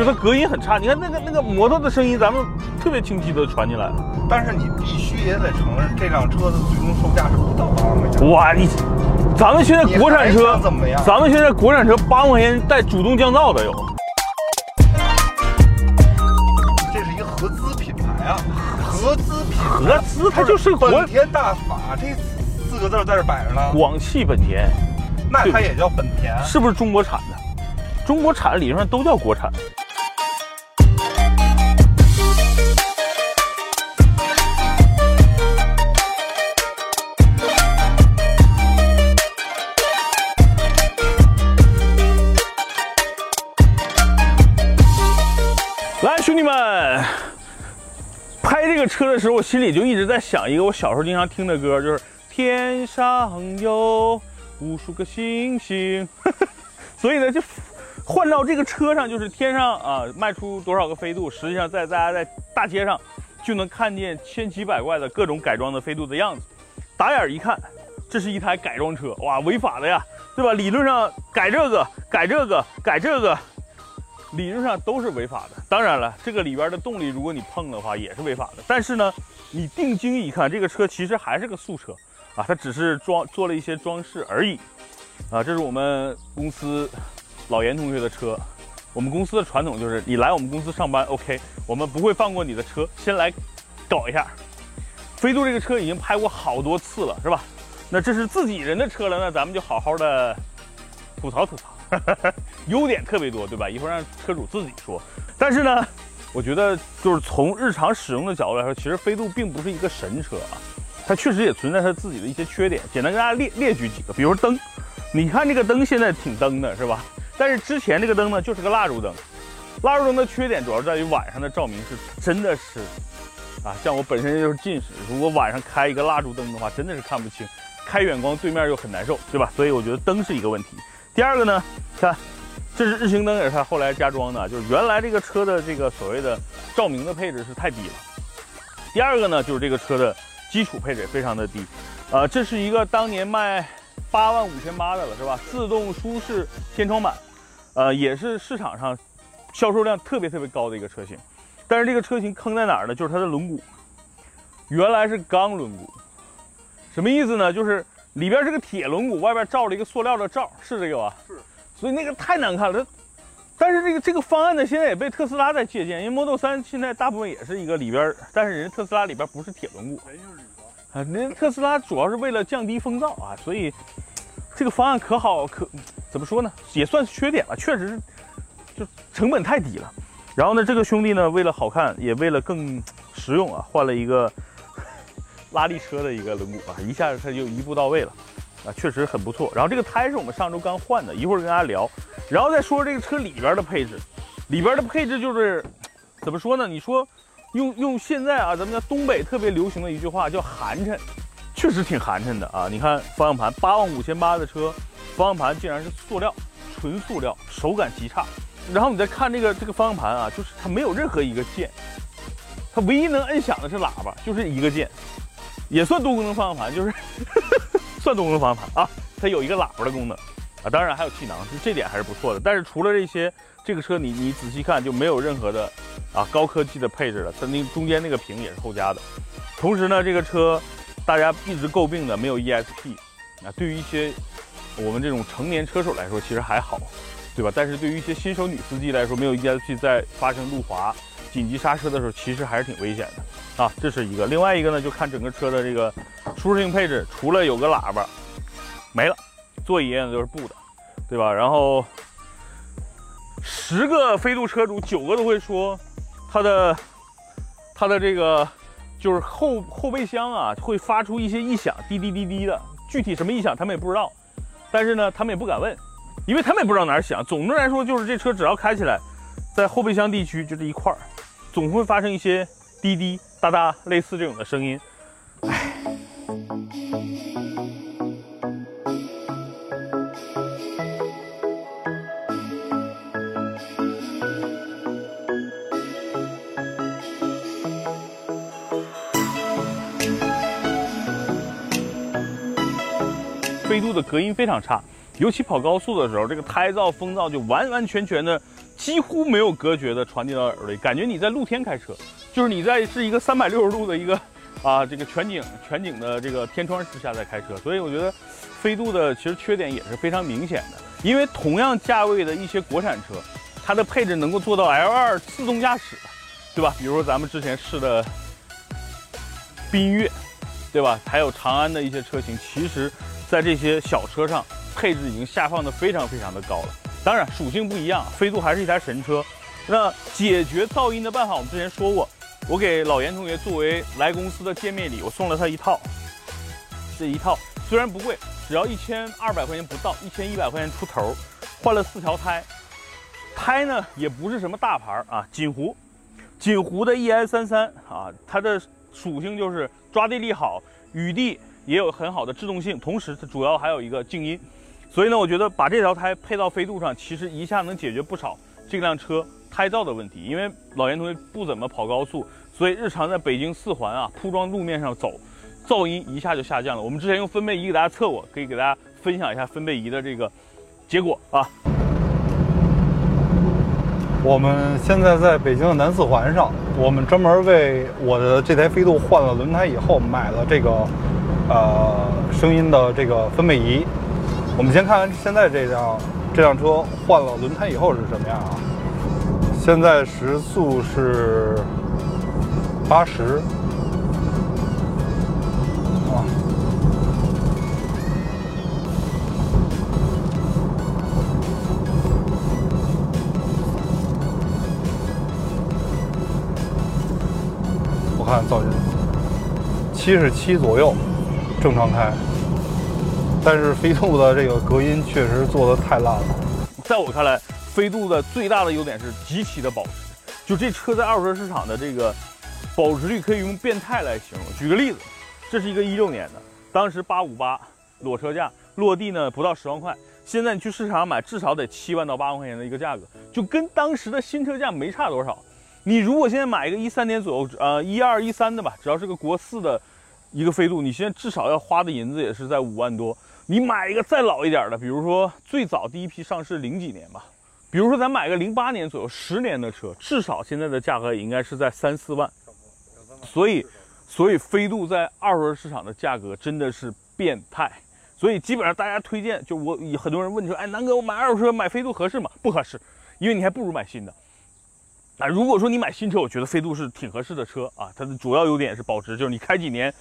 就它隔音很差。你看那个那个摩托的声音，咱们特别清晰的传进来。但是你必须也得承认，这辆车的最终售价是不到八万块钱。哇，你，咱们现在国产车怎么样？咱们现在国产车八万块钱带主动降噪的有。这是一个合资品牌啊，合资品牌合资，它就是本田大法这四个字在这摆着呢。广汽本田，那它也叫本田，是不是中国产的？中国产理论上都叫国产。车的时候，我心里就一直在想一个我小时候经常听的歌，就是天上有无数个星星。所以呢，就换到这个车上，就是天上啊，迈出多少个飞度，实际上在大家在大街上就能看见千奇百怪的各种改装的飞度的样子。打眼一看，这是一台改装车，哇，违法的呀，对吧？理论上改这个、改这个、改这个，理论上都是违法的。当然了，这个里边的动力，如果你碰的话，也是违法的。但是呢，你定睛一看，这个车其实还是个素车啊，它只是装做了一些装饰而已。啊，这是我们公司老严同学的车。我们公司的传统就是，你来我们公司上班，OK，我们不会放过你的车，先来搞一下。飞度这个车已经拍过好多次了，是吧？那这是自己人的车了，那咱们就好好的吐槽吐槽，优点特别多，对吧？一会儿让车主自己说。但是呢，我觉得就是从日常使用的角度来说，其实飞度并不是一个神车啊，它确实也存在它自己的一些缺点。简单跟大家列列举几个，比如灯。你看这个灯现在挺灯的是吧？但是之前这个灯呢就是个蜡烛灯，蜡烛灯的缺点主要在于晚上的照明是真的是，啊，像我本身就是近视，如果晚上开一个蜡烛灯的话，真的是看不清，开远光对面又很难受，对吧？所以我觉得灯是一个问题。第二个呢，看，这是日行灯，也是它后来加装的，就是原来这个车的这个所谓的照明的配置是太低了。第二个呢，就是这个车的基础配置非常的低，呃，这是一个当年卖。八万五千八的了是吧？自动舒适天窗版，呃，也是市场上销售量特别特别高的一个车型。但是这个车型坑在哪儿呢？就是它的轮毂，原来是钢轮毂，什么意思呢？就是里边是个铁轮毂，外边罩了一个塑料的罩，是这个吧？是。所以那个太难看了。但是这个这个方案呢，现在也被特斯拉在借鉴，因为 Model 3现在大部分也是一个里边，但是人家特斯拉里边不是铁轮毂。啊，那特斯拉主要是为了降低风噪啊，所以这个方案可好可怎么说呢？也算是缺点了，确实是就成本太低了。然后呢，这个兄弟呢，为了好看，也为了更实用啊，换了一个拉力车的一个轮毂啊，一下子它就一步到位了啊，确实很不错。然后这个胎是我们上周刚换的，一会儿跟大家聊。然后再说这个车里边的配置，里边的配置就是怎么说呢？你说。用用现在啊，咱们家东北特别流行的一句话叫寒碜，确实挺寒碜的啊！你看方向盘，八万五千八的车，方向盘竟然是塑料，纯塑料，手感极差。然后你再看这个这个方向盘啊，就是它没有任何一个键，它唯一能摁响的是喇叭，就是一个键，也算多功能方向盘，就是 算多功能方向盘啊，它有一个喇叭的功能啊，当然还有气囊，就这点还是不错的。但是除了这些，这个车你你仔细看就没有任何的。啊，高科技的配置了，它那中间那个屏也是后加的。同时呢，这个车大家一直诟病的没有 ESP，啊，对于一些我们这种成年车手来说其实还好，对吧？但是对于一些新手女司机来说，没有 ESP 在发生路滑、紧急刹车的时候，其实还是挺危险的啊。这是一个，另外一个呢，就看整个车的这个舒适性配置，除了有个喇叭，没了，座椅也都是布的，对吧？然后十个飞度车主九个都会说。它的，它的这个就是后后备箱啊，会发出一些异响，滴滴滴滴的。具体什么异响他们也不知道，但是呢，他们也不敢问，因为他们也不知道哪儿响。总的来说，就是这车只要开起来，在后备箱地区就这一块儿，总会发生一些滴滴哒哒类似这种的声音。唉。飞度的隔音非常差，尤其跑高速的时候，这个胎噪、风噪就完完全全的几乎没有隔绝的传递到耳朵里，感觉你在露天开车，就是你在是一个三百六十度的一个啊这个全景全景的这个天窗之下在开车，所以我觉得飞度的其实缺点也是非常明显的，因为同样价位的一些国产车，它的配置能够做到 L2 自动驾驶，对吧？比如说咱们之前试的缤越，对吧？还有长安的一些车型，其实在这些小车上配置已经下放的非常非常的高了。当然，属性不一样，飞度还是一台神车。那解决噪音的办法，我们之前说过，我给老严同学作为来公司的见面礼，我送了他一套。这一套虽然不贵，只要一千二百块钱不到，一千一百块钱出头，换了四条胎，胎呢也不是什么大牌啊，锦湖，锦湖的 ES 三三啊，它的属性就是抓地力好，雨地也有很好的制动性，同时它主要还有一个静音。所以呢，我觉得把这条胎配到飞度上，其实一下能解决不少这辆车胎噪的问题。因为老严同学不怎么跑高速，所以日常在北京四环啊铺装路面上走，噪音一下就下降了。我们之前用分贝仪给大家测过，可以给大家分享一下分贝仪的这个结果啊。我们现在在北京的南四环上，我们专门为我的这台飞度换了轮胎以后，买了这个呃声音的这个分贝仪。我们先看看现在这辆这辆车换了轮胎以后是什么样啊？现在时速是八十啊。我看噪音七十七左右，正常开。但是飞度的这个隔音确实做的太烂了。在我看来，飞度的最大的优点是极其的保值。就这车在二手车市场的这个保值率可以用变态来形容。举个例子，这是一个一六年的，当时八五八裸车价，落地呢不到十万块。现在你去市场上买，至少得七万到八万块钱的一个价格，就跟当时的新车价没差多少。你如果现在买一个一三年左右，呃一二一三的吧，只要是个国四的一个飞度，你现在至少要花的银子也是在五万多。你买一个再老一点的，比如说最早第一批上市零几年吧，比如说咱买个零八年左右十年的车，至少现在的价格也应该是在三四万。所以，所以飞度在二手车市场的价格真的是变态。所以基本上大家推荐，就我很多人问你说，哎，南哥，我买二手车买飞度合适吗？不合适，因为你还不如买新的。啊，如果说你买新车，我觉得飞度是挺合适的车啊，它的主要优点是保值，就是你开几年。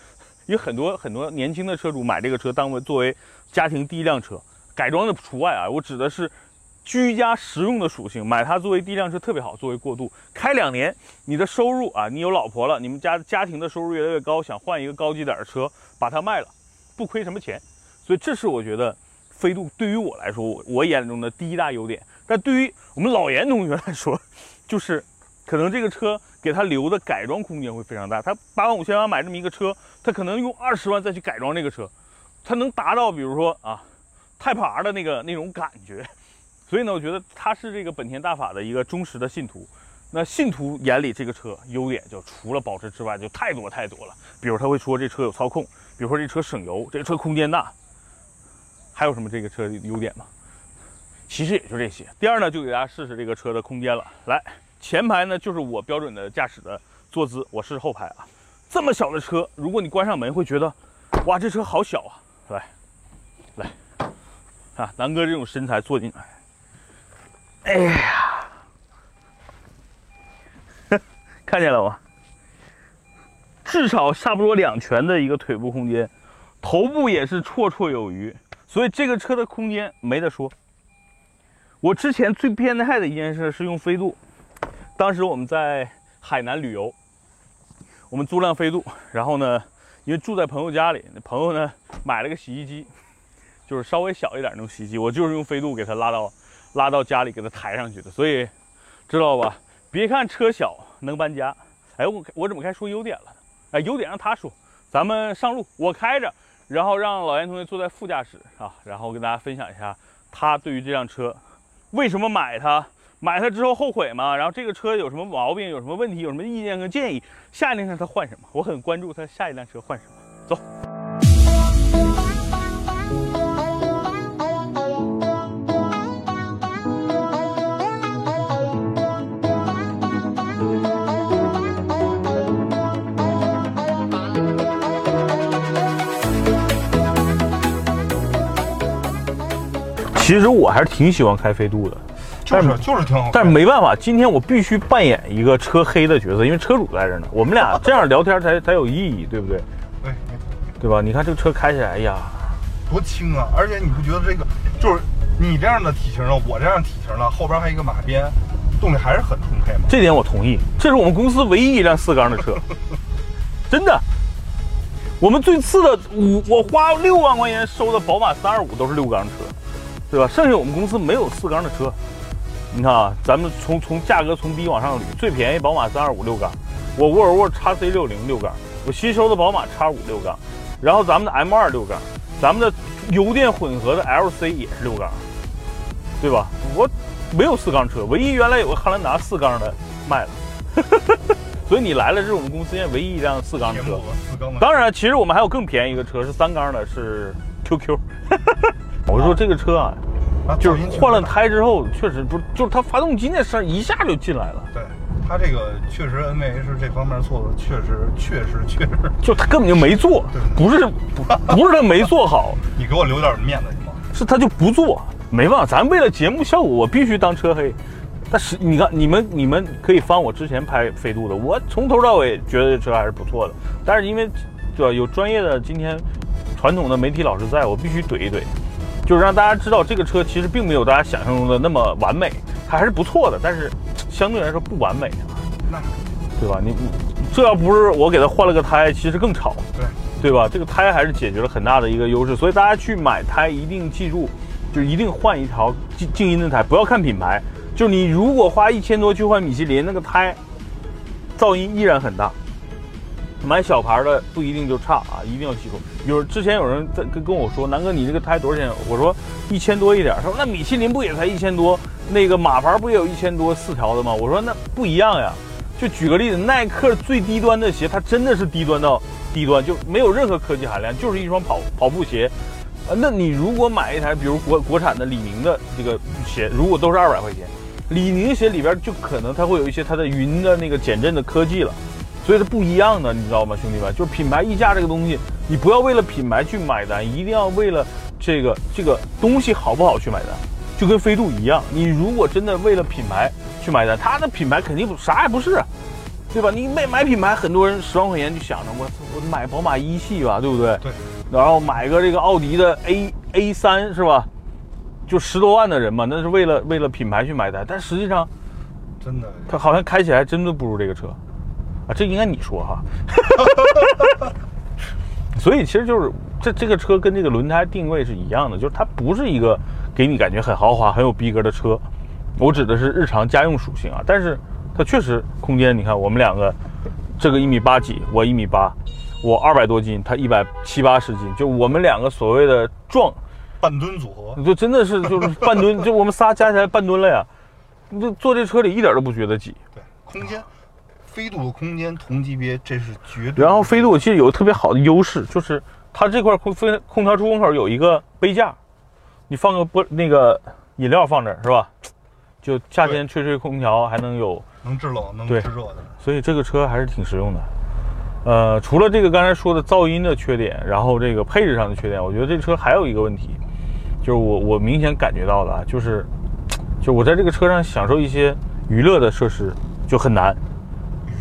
有很多很多年轻的车主买这个车当为作为家庭第一辆车，改装的除外啊。我指的是居家实用的属性，买它作为第一辆车特别好，作为过渡。开两年，你的收入啊，你有老婆了，你们家家庭的收入越来越高，想换一个高级点的车，把它卖了，不亏什么钱。所以这是我觉得飞度对于我来说，我我眼中的第一大优点。但对于我们老严同学来说，就是可能这个车。给他留的改装空间会非常大。他八万五千万买这么一个车，他可能用二十万再去改装这个车，他能达到比如说啊，Type R 的那个那种感觉。所以呢，我觉得他是这个本田大法的一个忠实的信徒。那信徒眼里这个车优点就除了保值之外，就太多太多了。比如他会说这车有操控，比如说这车省油，这车空间大。还有什么这个车的优点吗？其实也就这些。第二呢，就给大家试试这个车的空间了。来。前排呢，就是我标准的驾驶的坐姿，我试试后排啊。这么小的车，如果你关上门，会觉得，哇，这车好小啊。来，来，啊，南哥这种身材坐进来，哎呀，看见了吗？至少差不多两拳的一个腿部空间，头部也是绰绰有余，所以这个车的空间没得说。我之前最变态的一件事是用飞度。当时我们在海南旅游，我们租辆飞度，然后呢，因为住在朋友家里，那朋友呢买了个洗衣机，就是稍微小一点那种洗衣机，我就是用飞度给他拉到拉到家里给他抬上去的，所以知道吧？别看车小能搬家，哎，我我怎么该说优点了呢？哎，优点让他说，咱们上路，我开着，然后让老严同学坐在副驾驶啊，然后跟大家分享一下他对于这辆车为什么买它。买它之后后悔吗？然后这个车有什么毛病？有什么问题？有什么意见和建议？下一辆车他换什么？我很关注他下一辆车换什么。走。其实我还是挺喜欢开飞度的，就是但就是挺好。但是没办法，今天我必须扮演一个车黑的角色，因为车主在这呢，我们俩这样聊天才才有意义，对不对？对，对吧？你看这个车开起来，哎呀，多轻啊！而且你不觉得这个就是你这样的体型的，我这样体型呢，后边还有一个马鞭，动力还是很充沛吗？这点我同意，这是我们公司唯一一辆四缸的车，真的。我们最次的五，我花六万块钱收的宝马三二五都是六缸车，对吧？剩下我们公司没有四缸的车。你看啊，咱们从从价格从低往上捋，最便宜宝马三二五六缸，我沃尔沃 x C 六零六缸，我新收的宝马 x 五六缸，然后咱们的 M 二六缸，咱们的油电混合的 LC 也是六缸，对吧？我没有四缸车，唯一原来有个汉兰达四缸的卖了，所以你来了，这是我们公司现在唯一一辆四缸的车当然，其实我们还有更便宜一个车，是三缸的，是 QQ。我说这个车啊，啊就是换了胎之后，确实不是，就是它发动机那声一下就进来了，对它这个确实 NVH 这方面做的确实确实确实，就它根本就没做，不是 不不是它没做好，你给我留点面子行吗？是它就不做。没办法，咱为了节目效果，我必须当车黑。但是你看，你们你们可以翻我之前拍飞度的，我从头到尾觉得这车还是不错的。但是因为对吧，有专业的今天传统的媒体老师在，我必须怼一怼，就是让大家知道这个车其实并没有大家想象中的那么完美，它还是不错的，但是相对来说不完美啊，那对吧？你你这要不是我给它换了个胎，其实更吵。对，对吧？这个胎还是解决了很大的一个优势，所以大家去买胎一定记住，就一定换一条静静音的胎，不要看品牌。就是你如果花一千多去换米其林，那个胎噪音依然很大。买小牌的不一定就差啊，一定要记住。有之前有人在跟跟我说，南哥你这个胎多少钱？我说一千多一点。他说那米其林不也才一千多？那个马牌不也有一千多四条的吗？我说那不一样呀。就举个例子，耐克最低端的鞋，它真的是低端到低端，就没有任何科技含量，就是一双跑跑步鞋。呃，那你如果买一台，比如国国产的李宁的这个鞋，如果都是二百块钱，李宁鞋里边就可能它会有一些它的云的那个减震的科技了，所以它不一样的，你知道吗，兄弟们？就是品牌溢价这个东西，你不要为了品牌去买单，一定要为了这个这个东西好不好去买单，就跟飞度一样，你如果真的为了品牌去买单，它的品牌肯定不啥也不是啊。对吧？你买买品牌，很多人十万块钱就想着我我买宝马一系吧，对不对？对。然后买个这个奥迪的 A A 三是吧？就十多万的人嘛，那是为了为了品牌去买单，但实际上真的它好像开起来真的不如这个车啊，这应该你说哈。所以其实就是这这个车跟这个轮胎定位是一样的，就是它不是一个给你感觉很豪华、很有逼格的车。我指的是日常家用属性啊，但是它确实空间，你看我们两个，这个一米八几，我一米八，我二百多斤，他一百七八十斤，就我们两个所谓的壮，半吨组合，就真的是就是半吨，就我们仨加起来半吨了呀。你就坐这车里一点都不觉得挤。对，空间，飞度的空间同级别，这是绝对。然后飞度我记得有个特别好的优势，就是它这块空飞空调出风口有一个杯架，你放个玻那个饮料放这儿是吧？就夏天吹吹空调还能有，能制冷，能对制热的。所以这个车还是挺实用的。呃，除了这个刚才说的噪音的缺点，然后这个配置上的缺点，我觉得这车还有一个问题，就是我我明显感觉到的啊，就是就我在这个车上享受一些娱乐的设施就很难。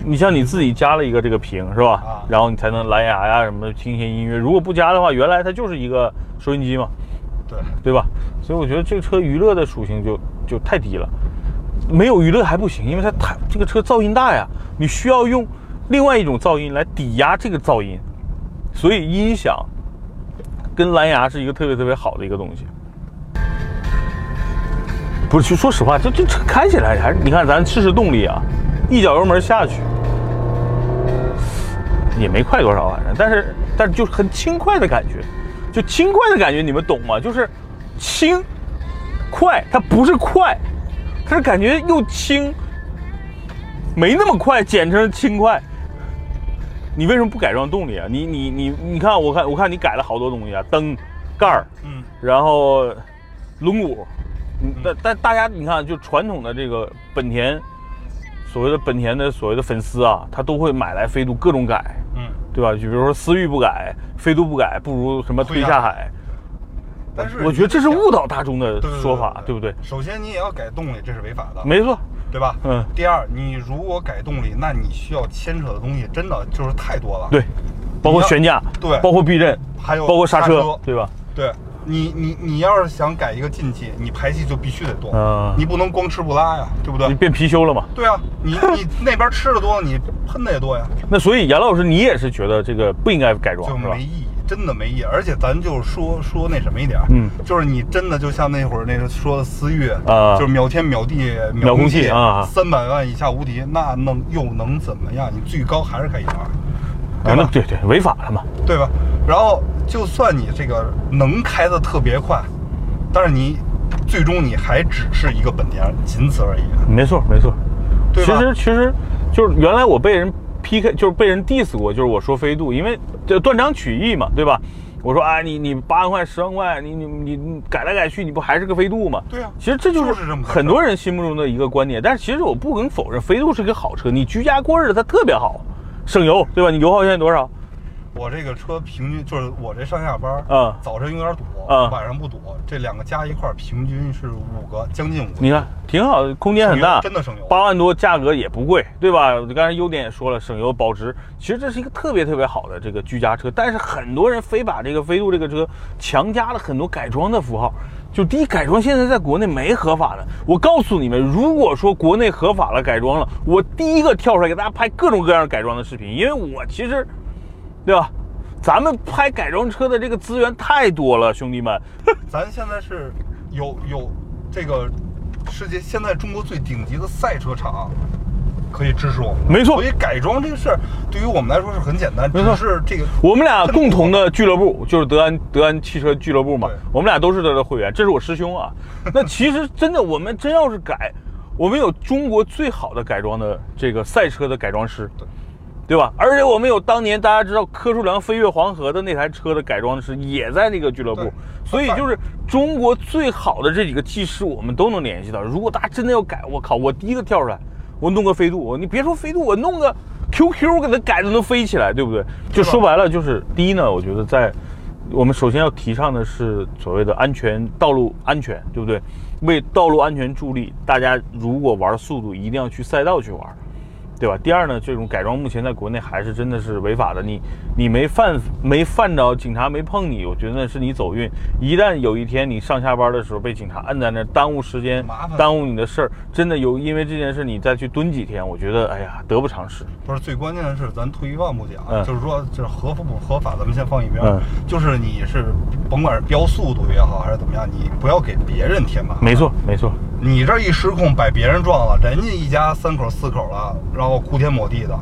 你像你自己加了一个这个屏是吧？啊然后你才能蓝牙呀什么的听一些音乐。如果不加的话，原来它就是一个收音机嘛，对，对吧？所以我觉得这个车娱乐的属性就就太低了，没有娱乐还不行，因为它太这个车噪音大呀，你需要用另外一种噪音来抵押这个噪音，所以音响跟蓝牙是一个特别特别好的一个东西。不是，说实话，这这车开起来还是你看咱试试动力啊，一脚油门下去。也没快多少，反正但是但是就是很轻快的感觉，就轻快的感觉，你们懂吗？就是轻快，它不是快，它是感觉又轻，没那么快，简称轻快。你为什么不改装动力啊？你你你你看，我看我看你改了好多东西啊，灯、盖儿，嗯，然后轮毂，嗯。但但大家你看，就传统的这个本田，所谓的本田的所谓的粉丝啊，他都会买来飞度各种改，嗯，对吧？就比如说思域不改，飞度不改，不如什么推下海。但是我觉得这是误导大众的说法，对不对？首先你也要改动力，这是违法的，没错，对吧？嗯第二，你如果改动力，那你需要牵扯的东西真的就是太多了。对，包括悬架，对包括避震，还有包括刹车，对吧？对你，你你要是想改一个进气，你排气就必须得动，嗯你不能光吃不拉呀，对不对你？变貔貅了嘛？对啊，你你 那边吃的多，你喷的也多呀，那所以杨老师，你也是觉得这个不应该改装就没？意义，真的没意义。而且咱就说说那什么一点，嗯，就是你真的就像那会儿那个说的思域啊就是秒天秒地秒空气啊三百万以下无敌，那能又能怎么样？你最高还是开一百二。啊，对吧？那对对，违法了嘛？对吧？然后就算你这个能开的特别快，但是你最终你还只是一个本田，仅此而已。没错没错。其实其实就是原来我被人 PK，就是被人 diss 过，就是我说飞度，因为这断章取义嘛，对吧？我说啊，你你八万块十万块，你你你你改来改去，你不还是个飞度吗？对啊其实这就就是很多人心目中的一个观点，但是其实我不能否认，飞度是个好车，你居家过日子它特别好，省油，对吧？你油耗现在多少？我这个车平均就是我这上下班，嗯早晨有点堵，嗯晚上不堵，这两个加一块儿平均是五个，将近五个。你看挺好的，空间很大，真的省油八万多，价格也不贵，对吧？我刚才优点也说了，省油保值，其实这是一个特别特别好的这个居家车，但是很多人非把这个飞度这个车强加了很多改装的符号。就第一，改装现在在国内没合法的。我告诉你们，如果说国内合法了改装了，我第一个跳出来给大家拍各种各样改装的视频，因为我其实，对吧？咱们拍改装车的这个资源太多了，兄弟们。咱现在是有有这个世界现在中国最顶级的赛车厂。可以支持我们，没错。所以改装这个事儿对于我们来说是很简单，没错。只是这个我们俩共同的俱乐部 就是德安德安汽车俱乐部嘛，我们俩都是他的会员，这是我师兄啊。那其实真的，我们真要是改，我们有中国最好的改装的这个赛车的改装师，对。吧？而且我们有当年大家知道柯树良飞越黄河的那台车的改装师也在那个俱乐部，所以就是中国最好的这几个技师，我们都能联系到。如果大家真的要改，我靠，我第一个跳出来，我弄个飞度，你别说飞度，我弄个 QQ 给它改的能飞起来，对不对？就说白了，就是第一呢，我觉得在我们首先要提倡的是所谓的安全道路安全，对不对？为道路安全助力，大家如果玩速度，一定要去赛道去玩。对吧？第二呢，这种改装目前在国内还是真的是违法的。你你没犯没犯着，警察没碰你，我觉得那是你走运。一旦有一天你上下班的时候被警察摁在那儿，耽误时间，耽误你的事儿，真的有因为这件事你再去蹲几天，我觉得哎呀得不偿失。不是最关键的是，咱退一万步讲，嗯就是说这合法不合法，咱们先放一边。嗯就是你是甭管是飙速度也好，还是怎么样，你不要给别人添麻烦。没错，没错。你这一失控把别人撞了，人家一家三口四口了，然后哭天抹地的，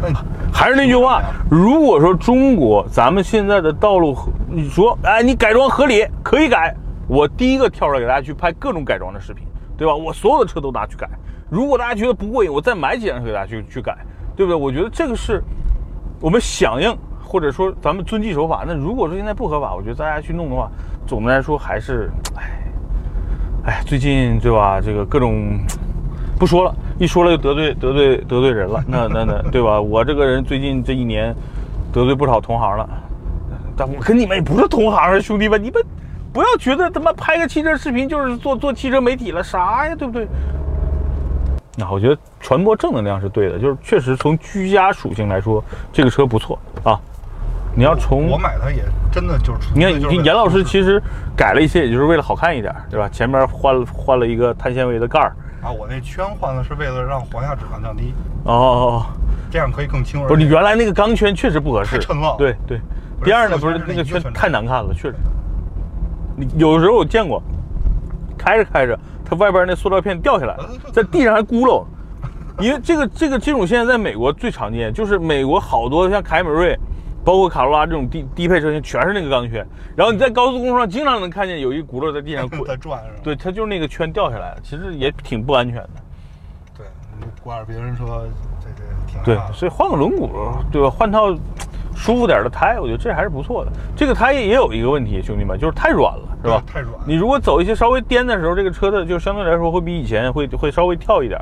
那还是那句话，如果说中国咱们现在的道路，你说哎你改装合理可以改，我第一个跳出来给大家去拍各种改装的视频，对吧？我所有的车都拿去改。如果大家觉得不过瘾，我再买几辆车给大家去去改，对不对？我觉得这个是我们响应或者说咱们遵纪守法。那如果说现在不合法，我觉得大家去弄的话，总的来说还是，哎，哎，最近对吧？这个各种 不说了，一说了就得罪得罪得罪人了。那那那对吧？我这个人最近这一年得罪不少同行了，但我跟你们也不是同行啊，兄弟们，你们不要觉得他妈拍个汽车视频就是做做汽车媒体了，啥呀，对不对？那我觉得传播正能量是对的，就是确实从居家属性来说，这个车不错啊。你要从我买它也真的就是纯你看，严老师其实改了一些，也就是为了好看一点，对吧？前面换了换了一个碳纤维的盖儿。啊，我那圈换了是为了让簧下质量降低，哦哦哦，这样可以更轻。不是你原来那个钢圈确实不合适，太沉了对对。第二呢，不是那个圈太难看了，确实。你有时候我见过，开着开着，它外边那塑料片掉下来了，在地上还咕噜。因为这个这个这种现在在美国最常见，就是美国好多像凯美瑞，包括卡罗拉这种低低配车型，全是那个钢圈。然后你在高速公路上经常能看见有一轱辘在地上 滚，在转是吧？对，它就是那个圈掉下来了，其实也挺不安全的。对，你挂着别人车，这这挺害对。所以换个轮毂，对吧？换套舒服点的胎，我觉得这还是不错的。这个胎也有一个问题，兄弟们，就是太软了，是吧？太软你如果走一些稍微颠的时候，这个车的就相对来说会比以前会会稍微跳一点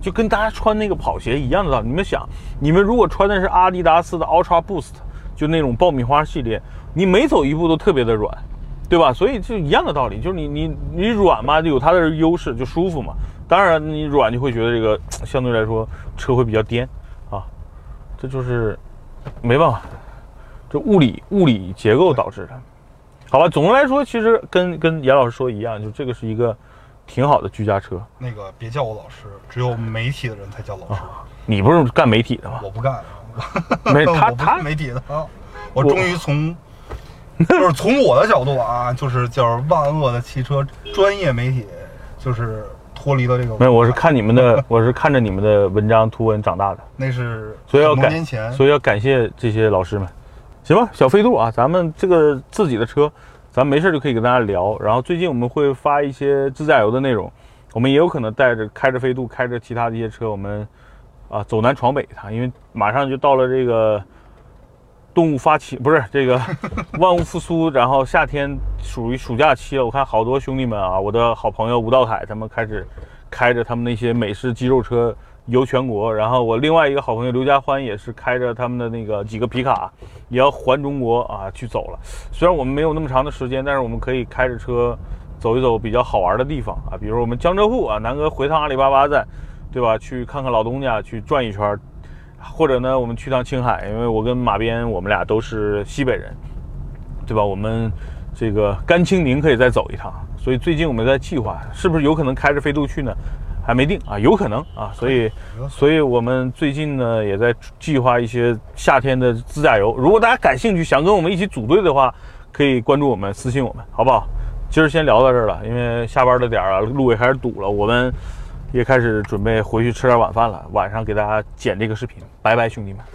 就跟大家穿那个跑鞋一样的道理。你们想，你们如果穿的是阿迪达斯的 Ultra Boost，就那种爆米花系列，你每走一步都特别的软，对吧？所以就一样的道理，就是你你你软嘛，就有它的优势，就舒服嘛。当然你软就会觉得这个相对来说车会比较颠啊，这就是没办法，这物理物理结构导致的。好吧，总的来说，其实跟跟严老师说一样，就这个是一个挺好的居家车。那个别叫我老师，只有媒体的人才叫老师。你不是干媒体的吗？我不干，没 他他媒体的啊。我终于从，就是从我的角度啊，就是叫万恶的汽车专业媒体，就是脱离了这个。没有，我是看你们的，我是看着你们的文章图文长大的，那是所以要多感所以要感谢这些老师们。行吧，小飞度啊，咱们这个自己的车，咱没事就可以跟大家聊。然后最近我们会发一些自驾游的内容，我们也有可能带着开着飞度，开着其他的一些车，我们啊走南闯北一趟，因为马上就到了这个动物发起，不是这个 万物复苏，然后夏天属于暑假期了。我看好多兄弟们啊，我的好朋友吴道凯他们开始开着他们那些美式肌肉车游全国，然后我另外一个好朋友刘家欢也是开着他们的那个几个皮卡，也要环中国啊去走了。虽然我们没有那么长的时间，但是我们可以开着车走一走比较好玩的地方啊，比如我们江浙沪啊，南哥回趟阿里巴巴站，对吧？去看看老东家，去转一圈，或者呢，我们去趟青海，因为我跟马鞭我们俩都是西北人，对吧？我们这个甘青宁可以再走一趟，所以最近我们在计划，是不是有可能开着飞度去呢？还没定啊，有可能啊，所以，所以我们最近呢也在计划一些夏天的自驾游。如果大家感兴趣，想跟我们一起组队的话，可以关注我们，私信我们，好不好？今儿先聊到这儿了，因为下班的点儿啊，路也开始堵了，我们也开始准备回去吃点晚饭了。晚上给大家剪这个视频，拜拜，兄弟们。